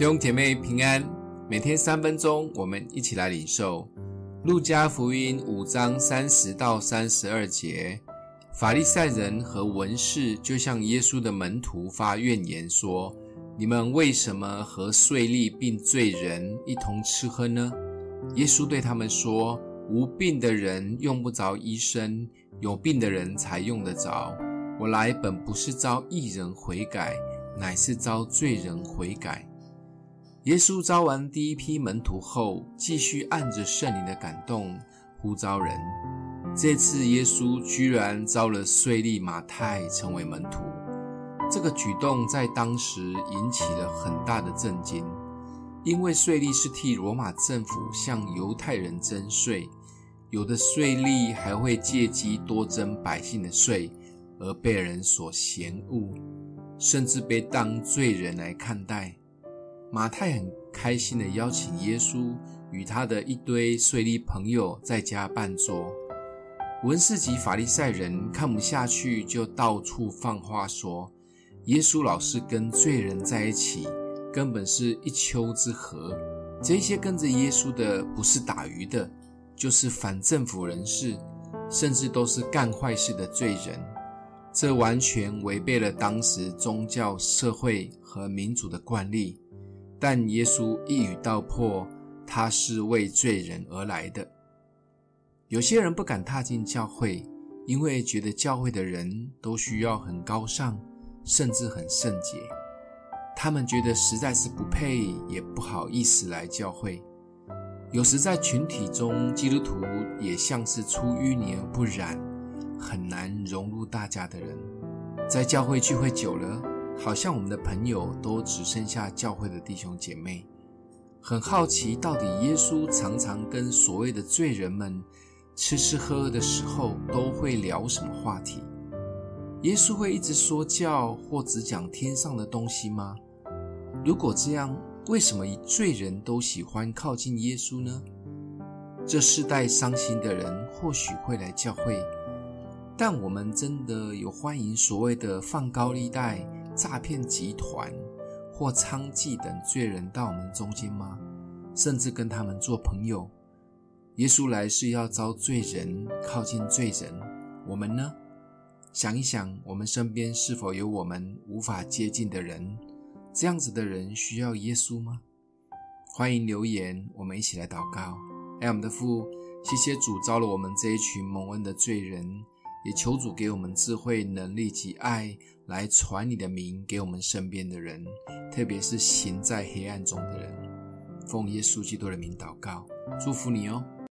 弟兄姐妹平安，每天三分钟，我们一起来领受路加福音五章三十到三十二节。法利赛人和文士就向耶稣的门徒发怨言说：“你们为什么和税吏并罪人一同吃喝呢？”耶稣对他们说：“无病的人用不着医生，有病的人才用得着。我来本不是招义人悔改，乃是召罪人悔改。”耶稣招完第一批门徒后，继续按着圣灵的感动呼召人。这次耶稣居然招了税吏马太成为门徒，这个举动在当时引起了很大的震惊，因为税吏是替罗马政府向犹太人征税，有的税吏还会借机多征百姓的税，而被人所嫌恶，甚至被当罪人来看待。马太很开心地邀请耶稣与他的一堆税吏朋友在家办桌。文士及法利赛人看不下去，就到处放话说：耶稣老是跟罪人在一起，根本是一丘之貉。这些跟着耶稣的，不是打鱼的，就是反政府人士，甚至都是干坏事的罪人。这完全违背了当时宗教、社会和民主的惯例。但耶稣一语道破，他是为罪人而来的。有些人不敢踏进教会，因为觉得教会的人都需要很高尚，甚至很圣洁。他们觉得实在是不配，也不好意思来教会。有时在群体中，基督徒也像是出淤泥而不染，很难融入大家的人。在教会聚会久了，好像我们的朋友都只剩下教会的弟兄姐妹，很好奇到底耶稣常常跟所谓的罪人们吃吃喝喝的时候都会聊什么话题？耶稣会一直说教或只讲天上的东西吗？如果这样，为什么罪人都喜欢靠近耶稣呢？这世代伤心的人或许会来教会，但我们真的有欢迎所谓的放高利贷？诈骗集团或娼妓等罪人到我们中间吗？甚至跟他们做朋友？耶稣来是要召罪人靠近罪人，我们呢？想一想，我们身边是否有我们无法接近的人？这样子的人需要耶稣吗？欢迎留言，我们一起来祷告。爱我们的父，谢谢主召了我们这一群蒙恩的罪人。也求主给我们智慧、能力及爱，来传你的名给我们身边的人，特别是行在黑暗中的人。奉耶稣基督的名祷告，祝福你哦。